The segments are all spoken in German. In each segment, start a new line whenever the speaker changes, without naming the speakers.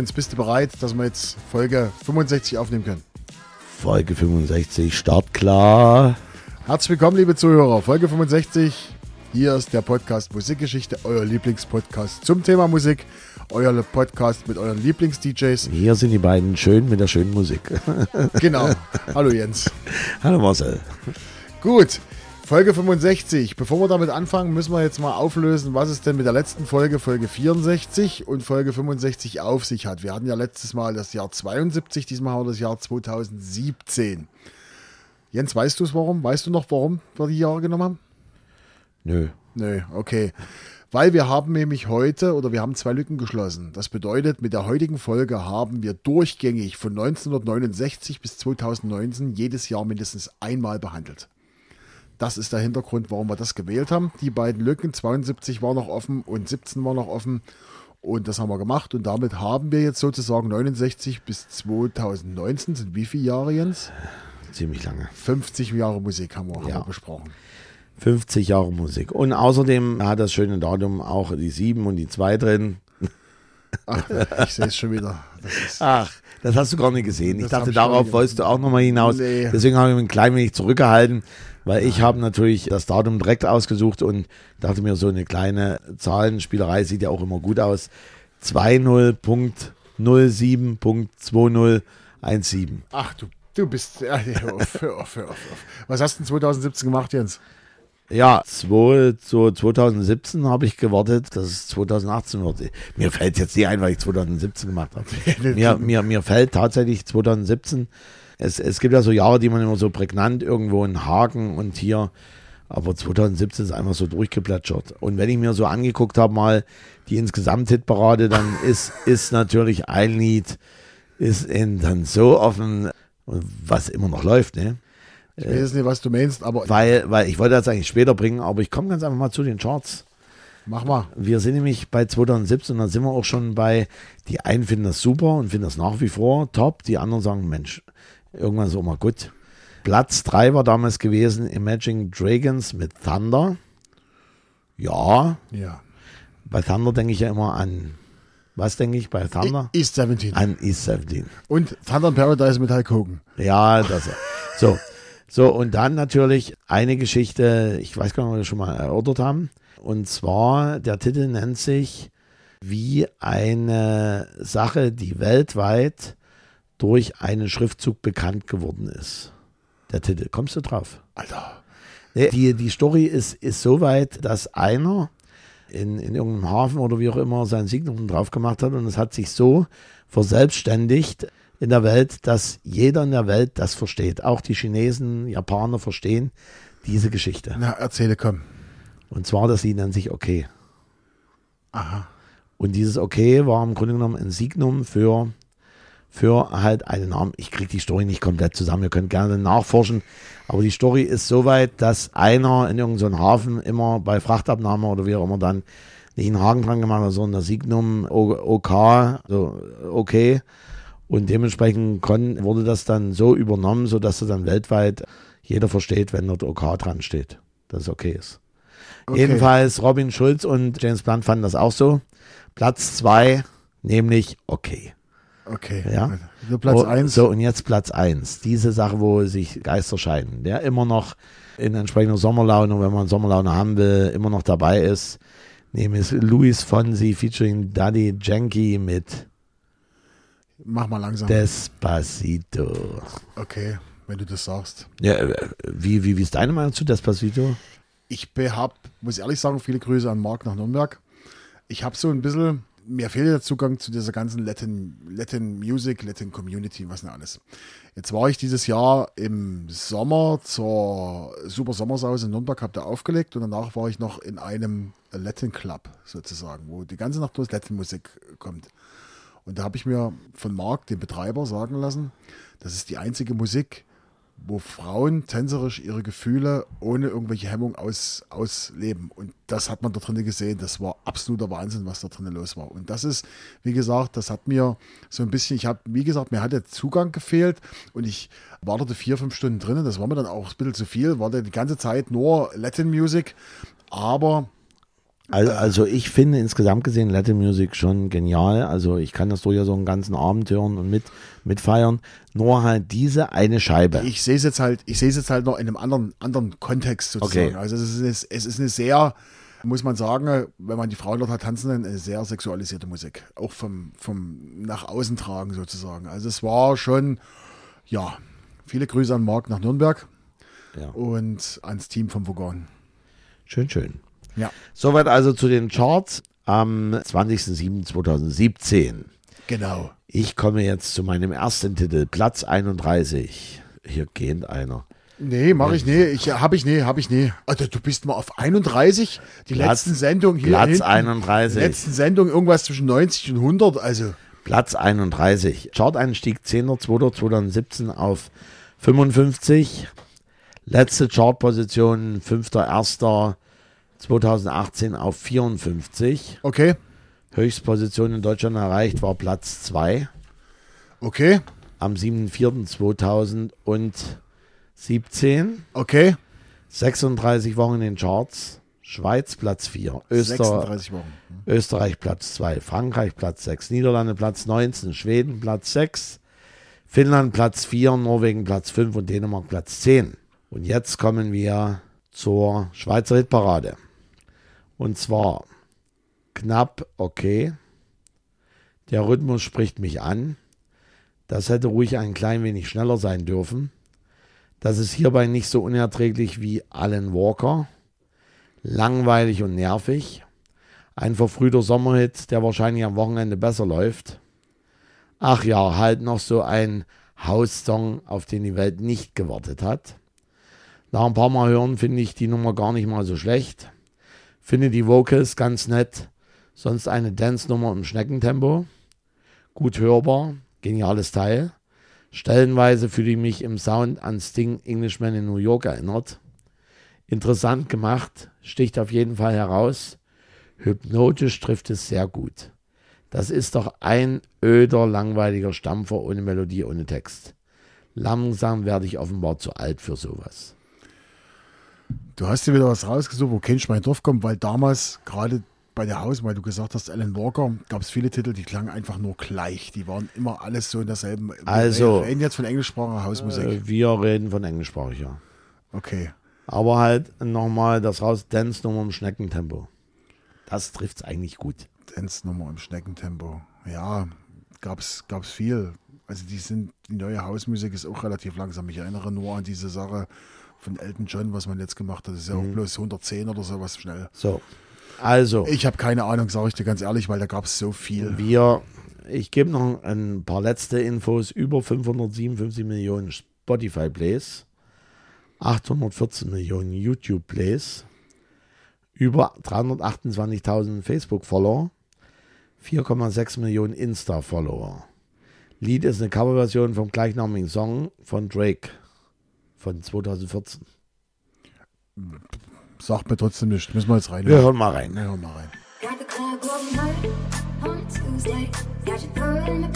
Jens, bist du bereit, dass wir jetzt Folge 65 aufnehmen können?
Folge 65, startklar.
Herzlich willkommen, liebe Zuhörer. Folge 65. Hier ist der Podcast Musikgeschichte, euer Lieblingspodcast zum Thema Musik. Euer Podcast mit euren Lieblings-DJs.
Hier sind die beiden schön mit der schönen Musik.
Genau. Hallo Jens.
Hallo Marcel.
Gut. Folge 65. Bevor wir damit anfangen, müssen wir jetzt mal auflösen, was es denn mit der letzten Folge, Folge 64 und Folge 65 auf sich hat. Wir hatten ja letztes Mal das Jahr 72, diesmal haben wir das Jahr 2017. Jens, weißt du es warum? Weißt du noch, warum wir die Jahre genommen haben?
Nö.
Nö, okay. Weil wir haben nämlich heute oder wir haben zwei Lücken geschlossen. Das bedeutet, mit der heutigen Folge haben wir durchgängig von 1969 bis 2019 jedes Jahr mindestens einmal behandelt. Das ist der Hintergrund, warum wir das gewählt haben. Die beiden Lücken, 72 war noch offen und 17 war noch offen. Und das haben wir gemacht. Und damit haben wir jetzt sozusagen 69 bis 2019. Sind wie viele Jahre, Jens?
Ziemlich lange.
50 Jahre Musik haben wir, haben
Ja.
wir besprochen.
50 Jahre Musik. Und außerdem hat das schöne Datum auch die 7 und die 2 drin.
Ach, ich sehe es schon wieder. Das
Ach, das hast du gar nicht gesehen. Ich dachte, darauf wolltest du auch nochmal hinaus.
Nee.
Deswegen habe ich mich ein klein wenig zurückgehalten, weil ich habe natürlich das Datum direkt ausgesucht und dachte mir, so eine kleine Zahlenspielerei sieht ja auch immer gut aus. 20.07.2017.
ach, du, du bist. Ja, hör auf, hör auf, hör auf. Was hast du in 2017 gemacht, Jens?
Ja, zwei, so 2017 habe ich gewartet, dass es 2018 wird. Mir fällt jetzt nicht ein, weil ich 2017 gemacht habe. mir, mir, mir fällt tatsächlich 2017. Es, es gibt ja so Jahre, die man immer so prägnant irgendwo einen Haken und hier. Aber 2017 ist einfach so durchgeplätschert. Und wenn ich mir so angeguckt habe, mal die Insgesamt-Hitparade, dann ist, ist natürlich ein Lied, ist in, dann so offen, was immer noch läuft, ne?
Ich weiß nicht, was du meinst, aber
Weil, weil ich wollte das eigentlich später bringen, aber ich komme ganz einfach mal zu den Charts.
mach mal.
Wir sind nämlich bei 2017 und dann sind wir auch schon bei, die einen finden das super und finden das nach wie vor top, die anderen sagen, Mensch, irgendwann ist auch mal gut. Platz 3 war damals gewesen Imagine Dragons mit Thunder. Ja,
Ja.
bei Thunder denke ich ja immer an, was denke ich bei Thunder?
East 17.
An East 17.
Und Thunder in Paradise mit Hulk Hogan.
Ja, das. So. So, und dann natürlich eine Geschichte, ich weiß gar nicht, ob wir das schon mal erörtert haben. Und zwar, der Titel nennt sich wie eine Sache, die weltweit durch einen Schriftzug bekannt geworden ist. Der Titel. Kommst du drauf?
Alter.
Nee, Die, die Story ist, ist so weit, dass einer in, in irgendeinem Hafen oder wie auch immer sein Signum drauf gemacht hat und es hat sich so verselbstständigt in der Welt, dass jeder in der Welt das versteht. Auch die Chinesen, Japaner verstehen diese Geschichte.
Na, erzähle, komm.
Und zwar, das Lied nennt sich Okay.
Aha.
Und dieses Okay war im Grunde genommen ein Signum für, für halt einen Namen. Ich kriege die Story nicht komplett zusammen, ihr könnt gerne nachforschen. Aber die Story ist soweit, dass einer in irgendeinem Hafen immer bei Frachtabnahme oder wie auch immer dann nicht einen Haken dran gemacht hat, sondern das Signum OK, so okay. Und dementsprechend wurde das dann so übernommen, sodass das dann weltweit jeder versteht, wenn dort OK dran steht, dass es okay ist.
Okay.
Jedenfalls Robin Schulz und James Blunt fanden das auch so. Platz zwei, nämlich okay.
Okay.
Ja.
So Platz
Oh,
1.
So, und jetzt Platz eins. Diese Sache, wo sich Geister scheiden. Der immer noch in entsprechender Sommerlaune, wenn man Sommerlaune haben will, immer noch dabei ist. Nämlich Luis Fonsi featuring Daddy Yankee mit
Mach mal langsam.
Despacito.
Okay, wenn du das sagst.
Ja, äh, wie, wie, wie ist deine Meinung zu Despacito?
Ich hab, muss ehrlich sagen, viele Grüße an Marc nach Nürnberg. Ich habe so ein bisschen, mir fehlt der Zugang zu dieser ganzen Latin, Latin Music, Latin Community, was denn alles. Jetzt war ich dieses Jahr im Sommer zur Super Sommersause in Nürnberg, habe da aufgelegt und danach war ich noch in einem Latin Club sozusagen, wo die ganze Nacht bloß Latin Musik kommt. Und da habe ich mir von Marc, dem Betreiber, sagen lassen, das ist die einzige Musik, wo Frauen tänzerisch ihre Gefühle ohne irgendwelche Hemmung aus, ausleben. Und das hat man da drinnen gesehen. Das war absoluter Wahnsinn, was da drinnen los war. Und das ist, wie gesagt, das hat mir so ein bisschen, ich habe, wie gesagt, mir hat der Zugang gefehlt und ich war dort vier, fünf Stunden drinnen. Das war mir dann auch ein bisschen zu viel. War da die ganze Zeit nur Latin Music. Aber
Also, also ich finde insgesamt gesehen Latin Music schon genial. Also ich kann das durchaus so einen ganzen Abend hören und mit mitfeiern. Nur halt diese eine Scheibe.
Ich sehe es jetzt halt, ich sehe es jetzt halt noch in einem anderen anderen Kontext sozusagen.
Okay.
Also es ist, es ist eine sehr, muss man sagen, wenn man die Frauen dort hat tanzen, eine sehr sexualisierte Musik. Auch vom vom nach außen tragen sozusagen. Also es war schon, ja, viele Grüße an Marc nach Nürnberg
Ja.
und ans Team vom Vogon.
Schön, schön.
Ja,
Soweit also zu den Charts am 20.07.2017.
genau.
Ich komme jetzt zu meinem ersten Titel, Platz 31. Hier gähnt einer.
Nee, mach ich nee, ich habe ich nee, habe ich nee. Alter, du bist mal auf 31, die
Platz-
letzten Sendung hier
Platz
hinten,
31.
Die letzten Sendung irgendwas zwischen 90 und 100, also
Platz 31. Chart-Einstieg 10.02.2017 auf 55. Letzte Chartposition 5.01.2018 auf 54.
okay,
Höchstposition in Deutschland erreicht war Platz 2
okay,
am 7.04.2017.
okay,
36 Wochen in den Charts. Schweiz Platz 4. Öster
36 Wochen.
Österreich Platz 2, Frankreich Platz 6, Niederlande Platz 19, Schweden Platz 6, Finnland Platz 4, Norwegen Platz 5 und Dänemark Platz 10. Und jetzt kommen wir zur Schweizer Hitparade. Und zwar knapp okay. Der Rhythmus spricht mich an. Das hätte ruhig ein klein wenig schneller sein dürfen. Das ist hierbei nicht so unerträglich wie Alan Walker. Langweilig und nervig. Ein verfrühter Sommerhit, der wahrscheinlich am Wochenende besser läuft. Ach ja, halt noch so ein House-Song, auf den die Welt nicht gewartet hat. Nach ein paar Mal hören finde ich die Nummer gar nicht mal so schlecht. Finde die Vocals ganz nett. Sonst eine Dance-Nummer im Schneckentempo. Gut hörbar, geniales Teil. Stellenweise fühle ich mich im Sound an Sting Englishman in New York erinnert. Interessant gemacht, sticht auf jeden Fall heraus. Hypnotisch trifft es sehr gut. Das ist doch ein öder, langweiliger Stampfer ohne Melodie, ohne Text. Langsam werde ich offenbar zu alt für sowas.
Du hast dir wieder was rausgesucht, wo kein Schwein drauf kommt, weil damals gerade bei der Haus, weil du gesagt hast, Alan Walker, gab es viele Titel, die klangen einfach nur gleich. Die waren immer alles so in derselben.
Also-
wir reden jetzt von englischsprachiger Hausmusik.
Äh, Wir reden von englischsprachiger.
Okay.
Aber halt nochmal das Haus Dance Nummer im Schneckentempo. Das trifft's eigentlich gut.
Dance-Nummer im Schneckentempo. Ja, gab's, gab's viel. Also die sind, die neue Hausmusik ist auch relativ langsam. Ich erinnere nur an diese Sache von Elton John, was man jetzt gemacht hat. Das ist ja auch bloß 110 oder sowas schnell.
So. Also,
Ich habe keine Ahnung, sage ich dir ganz ehrlich, weil da gab es so viel.
wir, ich gebe noch ein paar letzte Infos. Über 557 Millionen Spotify-Plays, 814 Millionen YouTube-Plays, über 328.000 Facebook-Follower, 4,6 Millionen Insta-Follower. Lied ist eine Coverversion vom gleichnamigen Song von Drake von 2014.
Sagt mir trotzdem nicht. Müssen wir jetzt rein.
Wir hören mal rein.
Wir hören mal rein.
Got the club going hard on a Tuesday. Got your girl in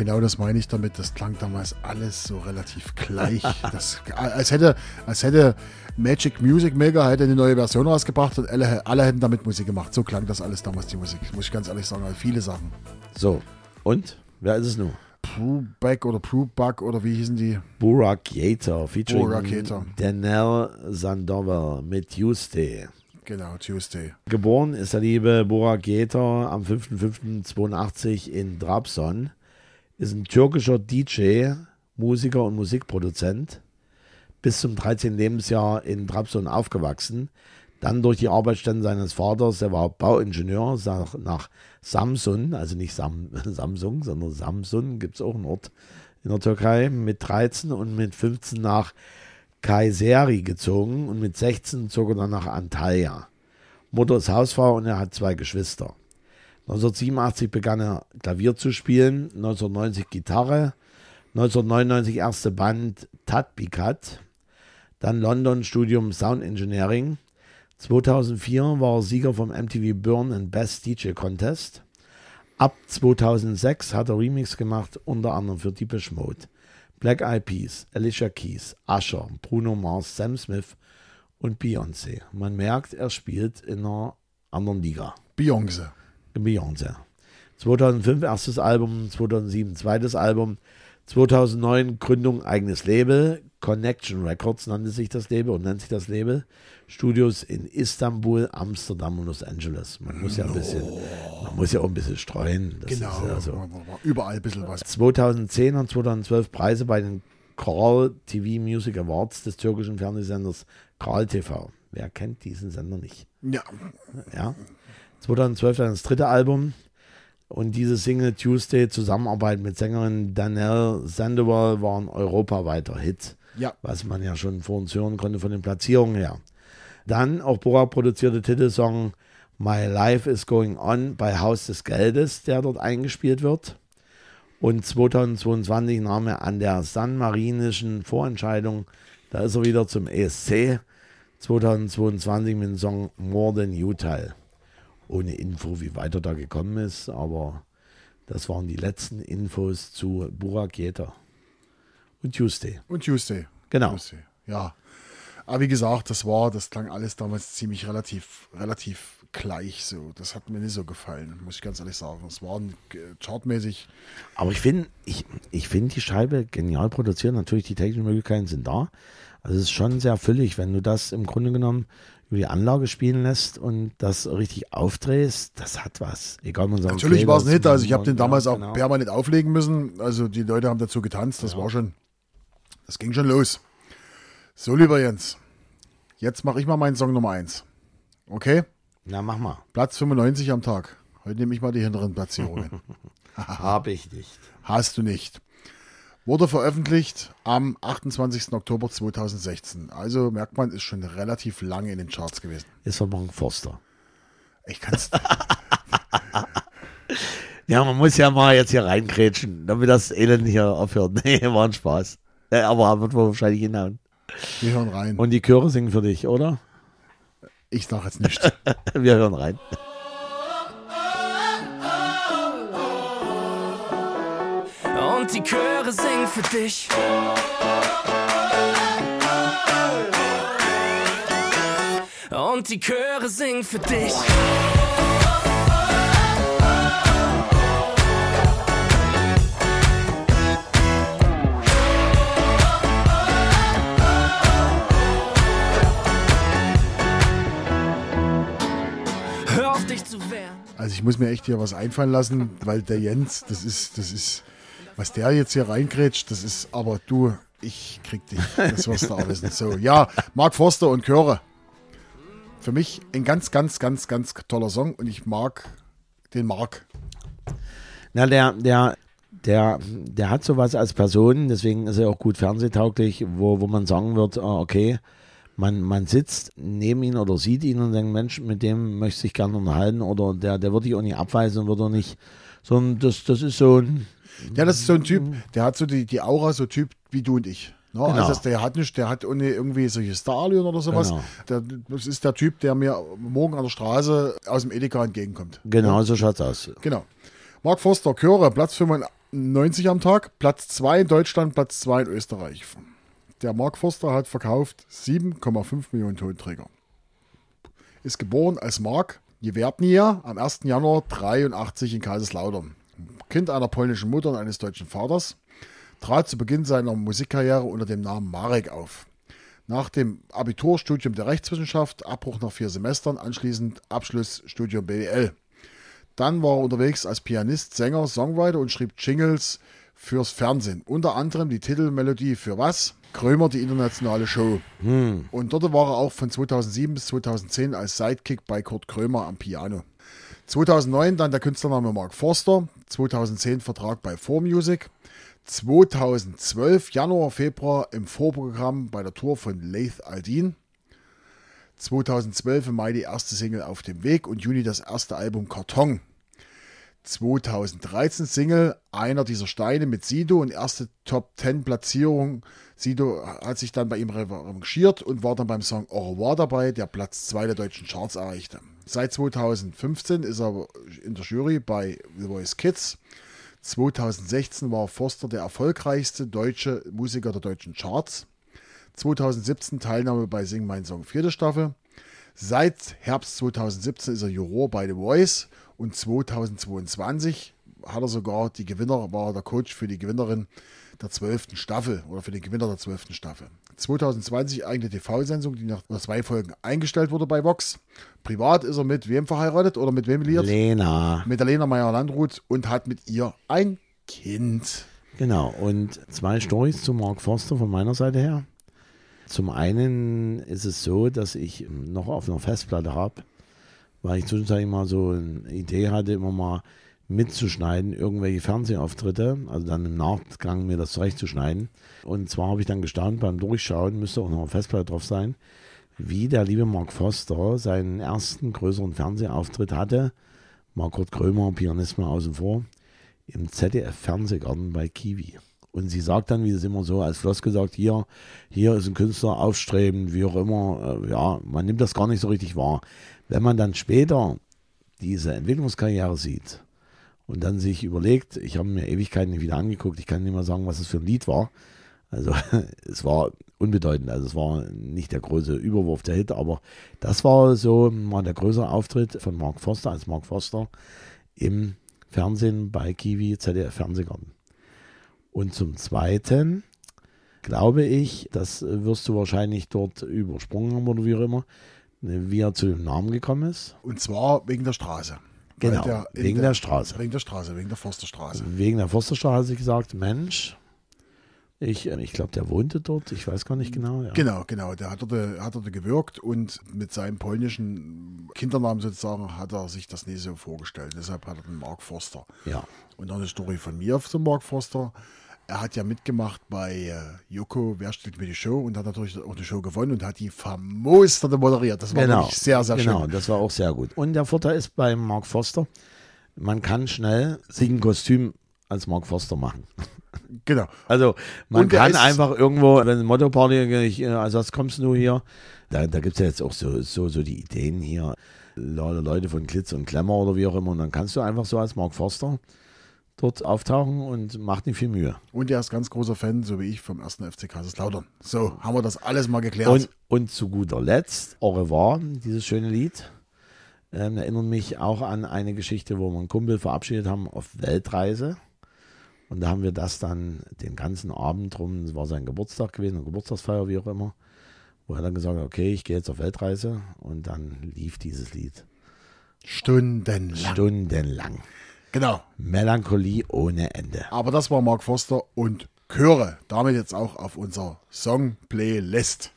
genau das meine ich damit. Das klang damals alles so relativ gleich. Das, als, hätte, als hätte Magic Music Maker hätte eine neue Version rausgebracht und alle, alle hätten damit Musik gemacht. So klang das alles damals, die Musik. Muss ich ganz ehrlich sagen. Also viele Sachen.
So, und? Wer ist es nun?
Brubeck oder Brubeck oder wie hießen die?
Burak Yater featuring
Burak Yater.
Daniel Sandoval mit Tuesday.
Genau, Tuesday.
Geboren ist der liebe Burak Yater am 5.5.82 in Trabzon. Ist ein türkischer DJ, Musiker und Musikproduzent. Bis zum 13. Lebensjahr in Trabzon aufgewachsen. Dann durch die Arbeitsstätten seines Vaters, der war Bauingenieur, nach, nach Samsun, also nicht Sam, Samsung, sondern Samsun, gibt es auch einen Ort in der Türkei, mit 13 und mit 15 nach Kayseri gezogen und mit 16 zog er dann nach Antalya. Mutter ist Hausfrau und er hat zwei Geschwister. 1987 begann er Klavier zu spielen, 1990 Gitarre, 1999 erste Band Tatbikat, dann London Studium Sound Engineering. 2004 war er Sieger vom MTV Burn and Best DJ Contest. Ab 2006 hat er Remix gemacht, unter anderem für Deepish Mode, Black Eyed Peas, Alicia Keys, Usher, Bruno Mars, Sam Smith und Beyoncé. Man merkt, er spielt in einer anderen Liga.
Beyoncé.
Beyoncé. 2005 erstes Album, 2007 zweites Album, 2009 Gründung eigenes Label, Connection Records nannte sich das Label und nennt sich das Label. Studios in Istanbul, Amsterdam und Los Angeles. Man muss ja ein bisschen, man muss ja auch ein bisschen streuen. Das
Genau.
ja so.
Überall ein bisschen was.
2010 und 2012 Preise bei den Karl TV Music Awards des türkischen Fernsehsenders Karl TV. Wer kennt diesen Sender nicht?
Ja,
Ja. 2012 dann das dritte Album und diese Single Tuesday Zusammenarbeit mit Sängerin Danielle Sandoval war ein europaweiter Hit,
ja.
was man ja schon vor uns hören konnte von den Platzierungen her. Dann auch Bora produzierte Titelsong My Life is Going On bei Haus des Geldes, der dort eingespielt wird. Und 2022 nahm er an der San Marinischen Vorentscheidung, da ist er wieder zum ESC, 2022 mit dem Song More Than You teil. Ohne Info, wie weit er da gekommen ist, aber das waren die letzten Infos zu Burak Yeter und Tuesday.
Und Tuesday.
Genau.
Tuesday. Ja. Aber wie gesagt, das war, das klang alles damals ziemlich relativ, relativ gleich so. Das hat mir nicht so gefallen, muss ich ganz ehrlich sagen. Es war äh, chartmäßig.
Aber ich finde, ich, ich finde die Scheibe genial produziert. Natürlich, die technischen Möglichkeiten sind da. Also es ist schon sehr füllig, wenn du das im Grunde genommen über die Anlage spielen lässt und das richtig aufdrehst, das hat was. Egal, man sagt,
Natürlich
okay,
war es nicht, also ich habe den
ja,
damals auch
genau.
permanent auflegen müssen. Also die Leute haben dazu getanzt, das war schon, das ging schon los. So, lieber Jens, jetzt mache ich mal meinen Song Nummer 1. Okay?
Na, mach mal.
Platz 95 am Tag. Heute nehme ich mal die hinteren Platzierungen.
Habe ich nicht.
Hast du nicht. Wurde veröffentlicht am 28. Oktober 2016. Also merkt man, ist schon relativ lange in den Charts gewesen.
Ist von Mark Forster.
Ich kann es.
Ja, man muss ja mal jetzt hier reingrätschen, damit das Elend hier aufhört. Nee, war ein Spaß. Aber wird wohl wahrscheinlich hinhauen.
Wir hören rein.
Und die Chöre singen für dich, oder?
ich sage jetzt nicht.
Wir hören rein.
Die Chöre singen für dich. Und die Chöre singen für dich. Hör auf dich zu wehren.
Also ich muss mir echt hier was einfallen lassen, weil der Jens, das ist, das ist, was der jetzt hier reingrätscht, das ist, aber du, ich krieg dich. Das wirst du auch wissen. So, ja, Mark Forster und Chöre. Für mich ein ganz, ganz, ganz, ganz toller Song und ich mag den Mark.
Na, der, der, der, der hat sowas als Person, deswegen ist er auch gut fernsehtauglich, wo, wo man sagen wird, ah, okay, man, man sitzt neben ihn oder sieht ihn und denkt, Mensch, mit dem möchte ich gerne unterhalten oder der, der wird dich auch nicht abweisen und wird auch nicht, sondern das, das ist so ein,
Ja, das ist so ein Typ, der hat so die, die Aura, so Typ wie du und ich. Ne?
Genau.
Also der hat nicht, der hat ohne irgendwie solche Starlion oder sowas.
Genau.
Der, das ist der Typ, der mir morgen an der Straße aus dem Edeka entgegenkommt.
genau so schaut's aus.
Genau. Mark Forster, Chöre, Platz 95 am Tag, Platz 2 in Deutschland, Platz 2 in Österreich. Der Mark Forster hat verkauft 7,5 Millionen Tonträger. Ist geboren als Mark Jewertnier am 1. Januar 83 in Kaiserslautern. Kind einer polnischen Mutter und eines deutschen Vaters. Trat zu Beginn seiner Musikkarriere unter dem Namen Marek auf. Nach dem Abiturstudium der Rechtswissenschaft, Abbruch nach vier Semestern, anschließend Abschlussstudium BWL. Dann war er unterwegs als Pianist, Sänger, Songwriter und schrieb Jingles fürs Fernsehen. Unter anderem die Titelmelodie für was? Krömer, die internationale Show. Und dort war er auch von 2007 bis 2010 als Sidekick bei Kurt Krömer am Piano. 2009 dann der Künstlername Mark Forster. 2010 Vertrag bei 4Music. 2012 Januar, Februar im Vorprogramm bei der Tour von Laith Aldin. 2012 im Mai die erste Single auf dem Weg und Juni das erste Album Karton. 2013 Single Einer dieser Steine mit Sido und erste Top 10 Platzierung. Sido hat sich dann bei ihm revanchiert und war dann beim Song Au revoir dabei, der Platz 2 der deutschen Charts erreichte. Seit 2015 ist er in der Jury bei The Voice Kids. 2016 war Forster der erfolgreichste deutsche Musiker der deutschen Charts. 2017 Teilnahme bei Sing Mein Song vierte Staffel. Seit Herbst 2017 ist er Juror bei The Voice und 2022 hat er sogar die Gewinner, war der Coach für die Gewinnerin der 12. Staffel oder für den Gewinner der 12. Staffel. 2020 eigene TV-Sendung, die nach zwei Folgen eingestellt wurde bei Vox. Privat ist er mit wem verheiratet oder mit wem liiert?
Lena.
Mit der Lena Meyer-Landrut und hat mit ihr ein Kind.
Genau, und zwei Stories zu Mark Forster von meiner Seite her. Zum einen ist es so, dass ich noch auf einer Festplatte habe, weil ich zwischenzeitlich mal so eine Idee hatte, immer mal mitzuschneiden, irgendwelche Fernsehauftritte, also dann im Nachgang mir das zurechtzuschneiden. Und zwar habe ich dann gestaunt beim Durchschauen, müsste auch noch eine Festplatte drauf sein, wie der liebe Mark Foster seinen ersten größeren Fernsehauftritt hatte. Margot Krömer, Pianist mal außen vor, im ZDF-Fernsehgarten bei Kiwi. Und sie sagt dann, wie es immer so als Floss gesagt, hier, hier ist ein Künstler aufstrebend, wie auch immer. Äh, ja, man nimmt das gar nicht so richtig wahr. Wenn man dann später diese Entwicklungskarriere sieht und dann sich überlegt, ich habe mir Ewigkeiten nicht wieder angeguckt, ich kann nicht mehr sagen, was es für ein Lied war. Also es war unbedeutend, also es war nicht der große Überwurf der Hit, aber das war so mal der größere Auftritt von Mark Foster als Mark Foster im Fernsehen bei Kiwi ZDF Fernsehgarten. Und zum Zweiten glaube ich, das wirst du wahrscheinlich dort übersprungen haben oder wie auch immer, wie er zu dem Namen gekommen ist.
Und zwar wegen der Straße.
Genau,
der
wegen der Straße.
Wegen der Straße, wegen der Forsterstraße.
Wegen der Forsterstraße gesagt, Mensch, ich, ich glaube, der wohnte dort, ich weiß gar nicht genau. Ja.
Genau, genau. Der hat dort, hat dort gewirkt und mit seinem polnischen Kindernamen sozusagen hat er sich das nicht so vorgestellt. Deshalb hat er den Mark Forster.
Ja.
Und noch eine Story von mir zum Mark Forster. Er hat ja mitgemacht bei äh, Joko, Wer steht mir die Show und hat natürlich auch die Show gewonnen und hat die famosterte moderiert. Das war
Genau,
wirklich sehr, sehr
genau,
schön.
das war auch sehr gut. Und der Vorteil ist bei Mark Foster, man kann schnell sich ein Kostüm als Mark Foster machen.
Genau.
Also man kann einfach irgendwo, wenn eine Motto-Party, äh, als was kommst du hier? Da, da gibt es ja jetzt auch so, so, so die Ideen hier, Le- Leute von Glitz und Klemmer oder wie auch immer. Und dann kannst du einfach so als Mark Forster dort auftauchen und macht nicht viel Mühe.
Und er ist ganz großer Fan, so wie ich, vom ersten FC Kaiserslautern. So, haben wir das alles mal geklärt.
Und, und zu guter Letzt, Au revoir, dieses schöne Lied, ähm, erinnert mich auch an eine Geschichte, wo wir einen Kumpel verabschiedet haben auf Weltreise. Und da haben wir das dann den ganzen Abend rum, es war sein Geburtstag gewesen, eine Geburtstagsfeier, wie auch immer, wo er dann gesagt hat, okay, ich gehe jetzt auf Weltreise. Und dann lief dieses Lied
Stundenlang.
stundenlang.
Genau.
Melancholie ohne Ende.
Aber das war Mark Foster und Chöre. Damit jetzt auch auf unser Song-Playlist.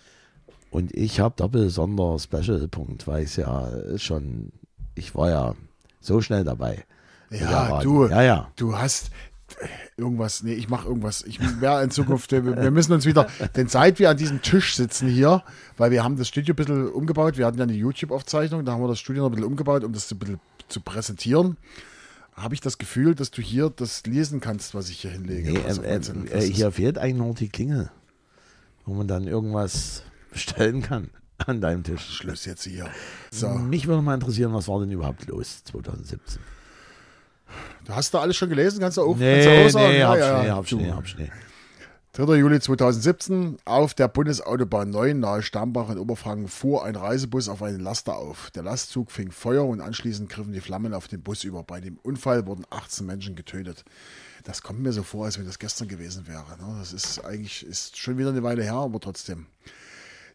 Und ich habe doppelt sonder Special-Punkt, weil ich ja schon, ich war ja so schnell dabei.
Ja, du,
Ja, ja.
du hast irgendwas, nee, ich mache irgendwas. Ich wäre in Zukunft, wir, wir müssen uns wieder, denn seit wir an diesem Tisch sitzen hier, weil wir haben das Studio ein bisschen umgebaut, wir hatten ja eine YouTube-Aufzeichnung, da haben wir das Studio noch ein bisschen umgebaut, um das ein bisschen zu präsentieren, habe ich das Gefühl, dass du hier das lesen kannst, was ich hier hinlege.
Nee, äh, äh, hier fehlt eigentlich nur die Klingel, wo man dann irgendwas bestellen kann an deinem Tisch.
Schluss jetzt hier. So,
Mich würde mal interessieren, was war denn überhaupt los 2017?
du hast da alles schon gelesen, kannst du auch, kannst
Nee,
du auch sagen?
nee,
Ja,
hab
ja,
Schnee, hab. Schnee, hab Schnee.
3. Juli 2017 auf der Bundesautobahn 9 nahe Stambach in Oberfranken fuhr ein Reisebus auf einen Laster auf. Der Lastzug fing Feuer und anschließend griffen die Flammen auf den Bus über. Bei dem Unfall wurden 18 Menschen getötet. Das kommt mir so vor, als wenn das gestern gewesen wäre. ne? Das ist eigentlich ist schon wieder eine Weile her, aber trotzdem.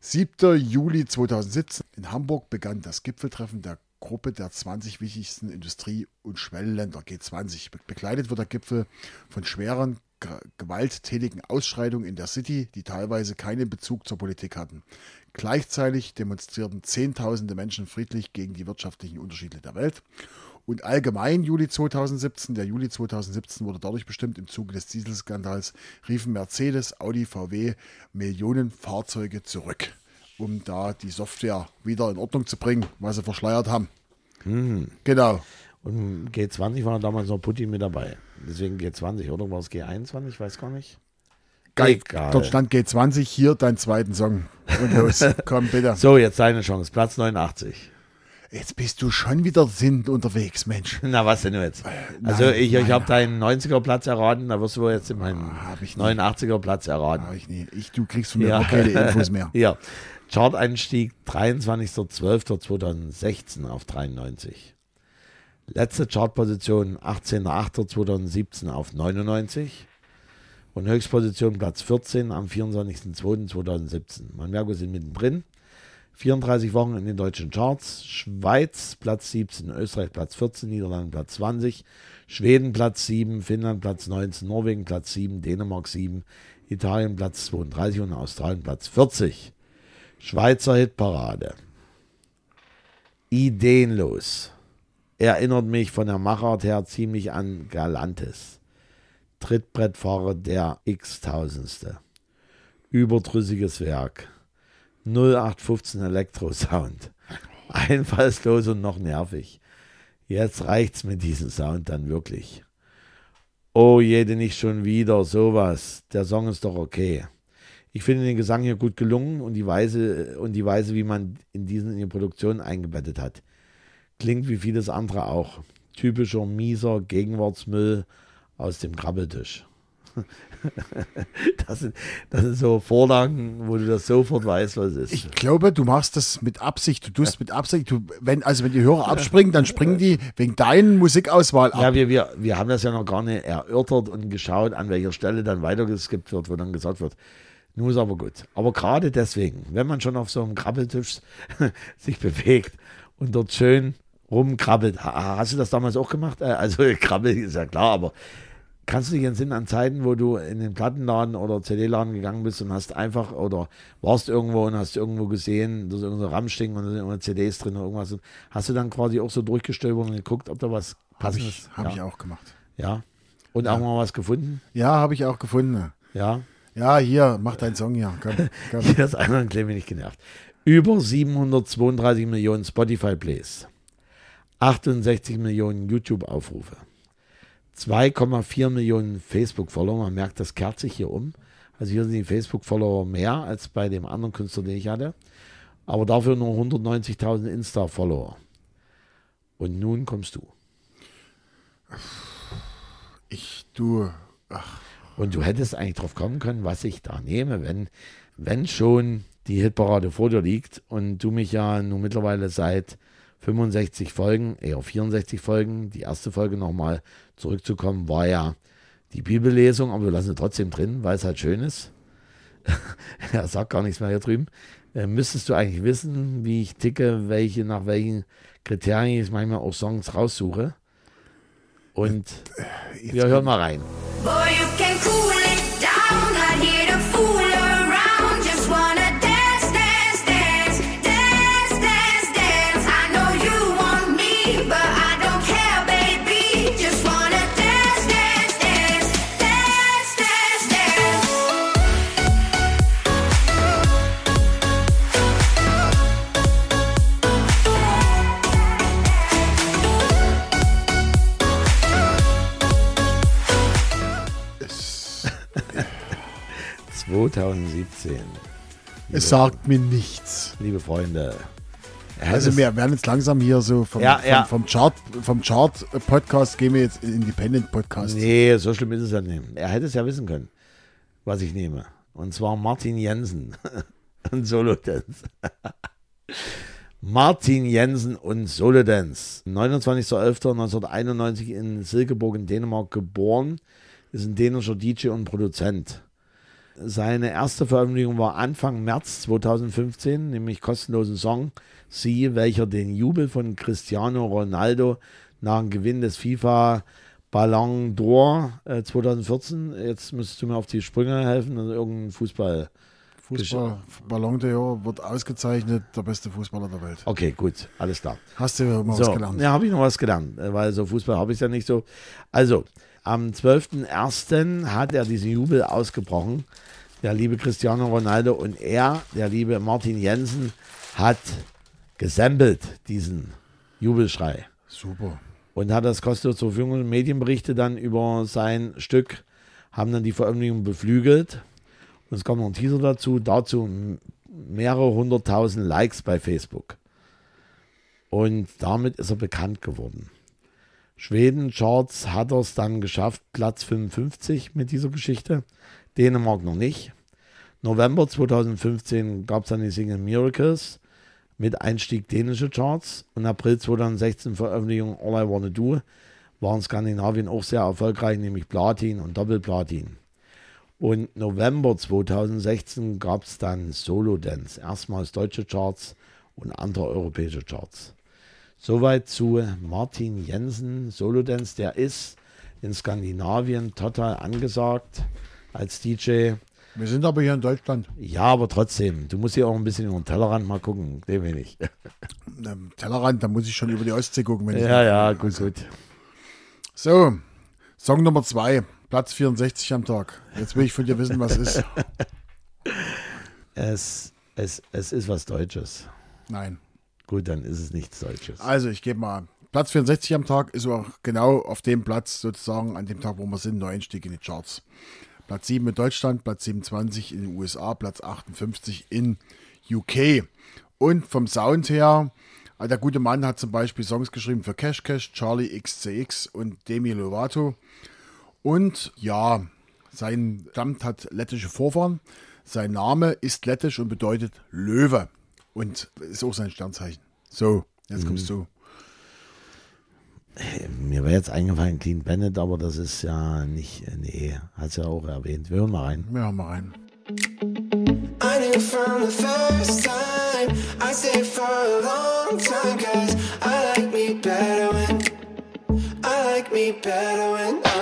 7. Juli 2017 in Hamburg begann das Gipfeltreffen der Gruppe der 20 wichtigsten Industrie- und Schwellenländer G20. Be- Begleitet wird der Gipfel von schweren, gewalttätigen Ausschreitungen in der City, die teilweise keinen Bezug zur Politik hatten. Gleichzeitig demonstrierten Zehntausende Menschen friedlich gegen die wirtschaftlichen Unterschiede der Welt. Und allgemein Juli 2017, der Juli 2017 wurde dadurch bestimmt, im Zuge des Dieselskandals riefen Mercedes, Audi, VW Millionen Fahrzeuge zurück, um da die Software wieder in Ordnung zu bringen, was sie verschleiert haben. Genau.
Und G20 war damals noch Putin mit dabei. Deswegen G20, oder war es G21? Ich weiß gar nicht.
Geil. Dort stand G20, hier dein zweiten Song. Und los, komm bitte.
So, jetzt deine Chance. Platz 89.
Jetzt bist du schon wieder Sinn unterwegs, Mensch.
Na, was denn jetzt? Also,
nein,
ich, ich
nein.
habe deinen 90er Platz erraten, da wirst du wohl jetzt in meinen
Ah, hab ich nie.
89er Platz erraten.
Hab ich nie. Ich, du kriegst von mir auch keine Infos mehr.
Ja. Chart-Einstieg 23.12.2016 auf 93. Letzte Chartposition 18.08.2017 auf 99. Und Höchstposition Platz 14 am 24.02.2017. Man merkt, wir sind mittendrin. 34 Wochen in den deutschen Charts. Schweiz Platz 17, Österreich Platz 14, Niederlande Platz 20, Schweden Platz 7, Finnland Platz 19, Norwegen Platz 7, Dänemark 7, Italien Platz 32 und Australien Platz 40. Schweizer Hitparade. Ideenlos. Erinnert mich von der Machart her ziemlich an Galantis. Trittbrettfahrer der x-tausendste. Überdrüssiges Werk. 0815 Elektrosound. Einfallslos und noch nervig. Jetzt reicht's mit diesem Sound dann wirklich. Oh, jede nicht schon wieder, sowas. Der Song ist doch okay. Ich finde den Gesang hier gut gelungen und die Weise, und die Weise, wie man in diesen in die Produktion eingebettet hat. Klingt wie vieles andere auch. Typischer mieser Gegenwartsmüll aus dem Krabbeltisch. Das sind, das sind so Vorlagen, wo du das sofort weißt, was es ist.
Ich glaube, du machst das mit Absicht. Du tust mit Absicht. Du, wenn, also wenn die Hörer abspringen, dann springen die wegen deinen Musikauswahl ab.
Ja, wir, wir, wir haben das ja noch gar nicht erörtert und geschaut, an welcher Stelle dann weitergeskippt wird, wo dann gesagt wird, nun ist aber gut. Aber gerade deswegen, wenn man schon auf so einem Krabbeltisch sich bewegt und dort schön rumkrabbelt, ha- hast du das damals auch gemacht? Äh, Also Krabbel ist ja klar, aber kannst du dich entsinnen an Zeiten, wo du in den Plattenladen oder CD-Laden gegangen bist und hast einfach oder warst irgendwo und hast irgendwo gesehen, da ist irgendein Rammsting und da sind irgendwelche CDs drin oder irgendwas. Und Hast du dann quasi auch so durchgestöbert und geguckt, ob da was
Habe
passendes
ich, hab
ja.
ich auch gemacht.
Ja. Und auch mal was gefunden?
Ja, habe ich auch gefunden.
Ja.
Ja, hier, mach deinen Song hier. Komm, komm.
Hier ist einer ein klein wenig genervt. Über 732 Millionen Spotify-Plays. 68 Millionen YouTube-Aufrufe. 2,4 Millionen Facebook-Follower. Man merkt, das kehrt sich hier um. Also hier sind die Facebook-Follower mehr als bei dem anderen Künstler, den ich hatte. Aber dafür nur 190.000 Insta-Follower. Und nun kommst du.
Ich, du,
Und du hättest eigentlich drauf kommen können, was ich da nehme, wenn, wenn schon die Hitparade vor dir liegt und du mich ja nun mittlerweile seit 65 Folgen, eher 64 Folgen, die erste Folge nochmal zurückzukommen, war ja die Bibellesung, aber wir lassen es trotzdem drin, weil es halt schön ist. er sagt gar nichts mehr hier drüben. Äh, müsstest du eigentlich wissen, wie ich ticke, welche, nach welchen Kriterien ich manchmal auch Songs raussuche. Und wir hören mal rein.
Boy, you can cool
2017.
es sagt mir nichts.
Liebe Freunde.
Also wir werden jetzt langsam hier so vom,
Ja,
vom,
ja.
vom Chart, vom Chart-Podcast gehen wir jetzt in Independent-Podcast.
Nee, so schlimm ist es ja nicht. Er hätte es ja wissen können, was ich nehme. Und zwar Martin Jensen und Solo Dance. Martin Jensen und Solo Dance. 29.11.1991 in Silkeborg in Dänemark geboren. Ist ein dänischer DJ und Produzent. Seine erste Veröffentlichung war Anfang März 2015, nämlich kostenlosen Song Sie, welcher den Jubel von Cristiano Ronaldo nach dem Gewinn des FIFA Ballon d'Or äh, 2014, jetzt müsstest du mir auf die Sprünge helfen, also irgendein Fußball.
Fußball, Ballon d'Or wird ausgezeichnet, der beste Fußballer der Welt.
Okay, gut, alles klar.
Hast du ja mal was
So,
gelernt?
ja, habe ich noch was gelernt, äh, weil so Fußball habe ich ja nicht so. Also, am 12.01. hat er diesen Jubel ausgebrochen, der liebe Cristiano Ronaldo und er, der liebe Martin Jensen, hat gesampelt diesen Jubelschrei.
Super.
und hat das kostenlos zur Verfügung. Medienberichte dann über sein Stück haben dann die Veröffentlichung beflügelt. Und es kam noch ein Teaser dazu, dazu mehrere hunderttausend Likes bei Facebook. Und damit ist er bekannt geworden. Schweden-Charts hat er es dann geschafft, Platz 55 mit dieser Geschichte. Dänemark noch nicht. November 2015 gab es dann die Single Miracles mit Einstieg dänische Charts. Und April 2016 Veröffentlichung All I Wanna Do war in Skandinavien auch sehr erfolgreich, nämlich Platin und Doppelplatin. Und November 2016 gab es dann Solo Dance, erstmals deutsche Charts und andere europäische Charts. Soweit zu Martin Jensen, Solo Dance, der ist in Skandinavien total angesagt als DJ.
Wir sind aber hier in Deutschland.
Ja, aber trotzdem, du musst hier auch ein bisschen über den Tellerrand mal gucken, dem wenig.
Tellerrand, da muss ich schon über die Ostsee gucken. Wenn ich
Ja, ja, gut, gut.
So, Song Nummer zwei, Platz 64 am Tag. Jetzt will ich von dir wissen, was ist.
Es, es, es ist was Deutsches.
Nein.
Gut, dann ist es nichts Deutsches.
Also, ich gebe mal. Platz 64 am Tag ist auch genau auf dem Platz sozusagen an dem Tag, wo wir sind, Neueinstieg in die Charts. Platz 7 in Deutschland, Platz 27 in den USA, Platz 58 in UK. Und vom Sound her, äh, der gute Mann hat zum Beispiel Songs geschrieben für Cash Cash, Charlie XCX und Demi Lovato. Und ja, sein Stammt hat lettische Vorfahren. Sein Name ist lettisch und bedeutet Löwe. Und ist auch sein Sternzeichen. So, jetzt kommst du.
Mir wäre jetzt eingefallen Clean Bennett, aber das ist ja nicht, nee, hat ja auch erwähnt. Wir hören mal rein.
Wir hören mal rein.
I knew from the first time I stayed for a long time Cause I like me better when I like me better when I'm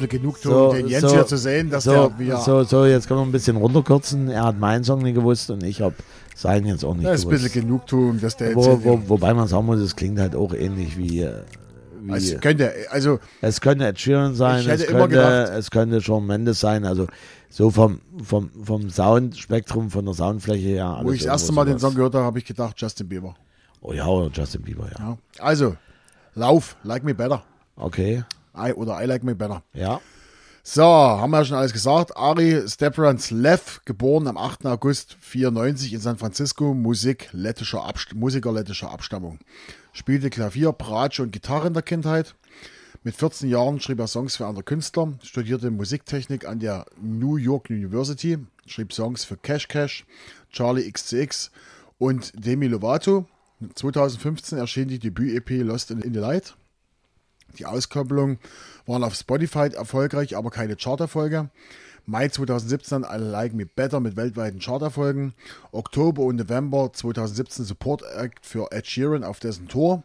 bisschen Genugtuung,
So,
den Jens
so,
hier zu sehen, dass
So,
der wieder.
so, so, jetzt können wir ein bisschen runterkürzen. Er hat meinen Song nicht gewusst und ich habe seinen jetzt auch nicht
das ist ein
gewusst.
bisschen Genugtuung, dass der jetzt.
Wo, wobei man sagen muss, es klingt halt auch ähnlich wie, äh, wie
also könnte, also
es könnte Ed Sheeran sein, es könnte, es könnte Shawn Mendes sein, also so vom, vom, vom Soundspektrum, von der Soundfläche her.
wo ich das erste Mal den
sowas.
Song gehört habe, habe ich gedacht, Justin Bieber.
Oh ja, oder Justin Bieber, ja.
Ja. Also, Lauf, Like Me Better.
Okay,
I, oder I Like Me Better.
ja.
So, haben wir ja schon alles gesagt. Ari Steprans Lev, geboren am 8. August 94 in San Francisco, Musik lettischer Abst Musiker lettischer Abstammung. Spielte Klavier, Bratsche und Gitarre in der Kindheit. Mit 14 Jahren schrieb er Songs für andere Künstler, studierte Musiktechnik an der New York University, schrieb Songs für Cash Cash, Charlie XCX und Demi Lovato. 2015 erschien die Debüt-EP Lost in, in the Light. Die Auskopplungen waren auf Spotify erfolgreich, aber keine Charterfolge. Mai 2017 I Like Me Better mit weltweiten Charterfolgen. Oktober und November 2017 Support Act für Ed Sheeran auf dessen Tour.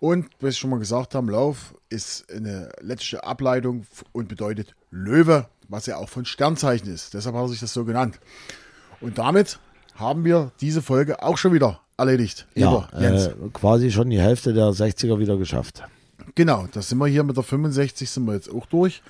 Und, was ich schon mal gesagt haben, Lauf ist eine lettische Ableitung und bedeutet Löwe, was ja auch von Sternzeichen ist. Deshalb hat er sich das so genannt. Und damit haben wir diese Folge auch schon wieder erledigt.
Ja, äh, quasi schon die Hälfte der 60er wieder geschafft.
Genau, da sind wir hier mit der 65 sind wir jetzt auch durch.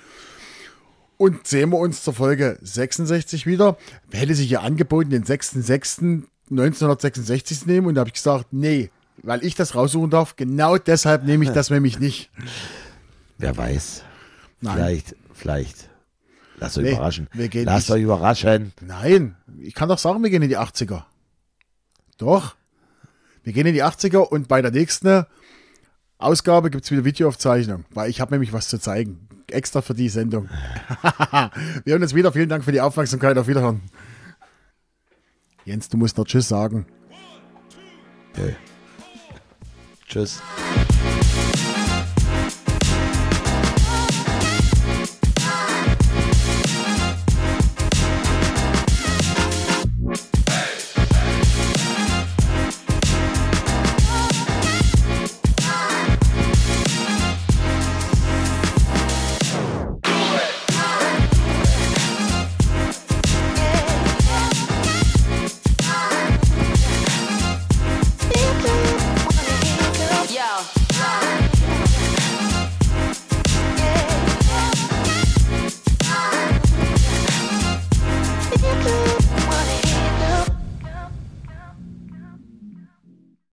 Und sehen wir uns zur Folge 66 wieder. Hätte sich ja angeboten, den 6.6.1966 zu nehmen. Und da habe ich gesagt, nee, weil ich das raussuchen darf. Genau deshalb nehme ich das nämlich nicht.
Wer weiß.
Nein.
Vielleicht, vielleicht. Lasst euch
Nee,
überraschen.
wir gehen
Lasst
nicht-
euch überraschen.
Nein, ich kann doch sagen, wir gehen in die 80er. Doch. Wir gehen in die 80er und bei der nächsten Ausgabe gibt es wieder Videoaufzeichnung, weil ich habe nämlich was zu zeigen. Extra für die Sendung. wir hören uns wieder. Vielen Dank für die Aufmerksamkeit. Auf Wiederhören. Jens, du musst noch Tschüss sagen.
Okay. Tschüss.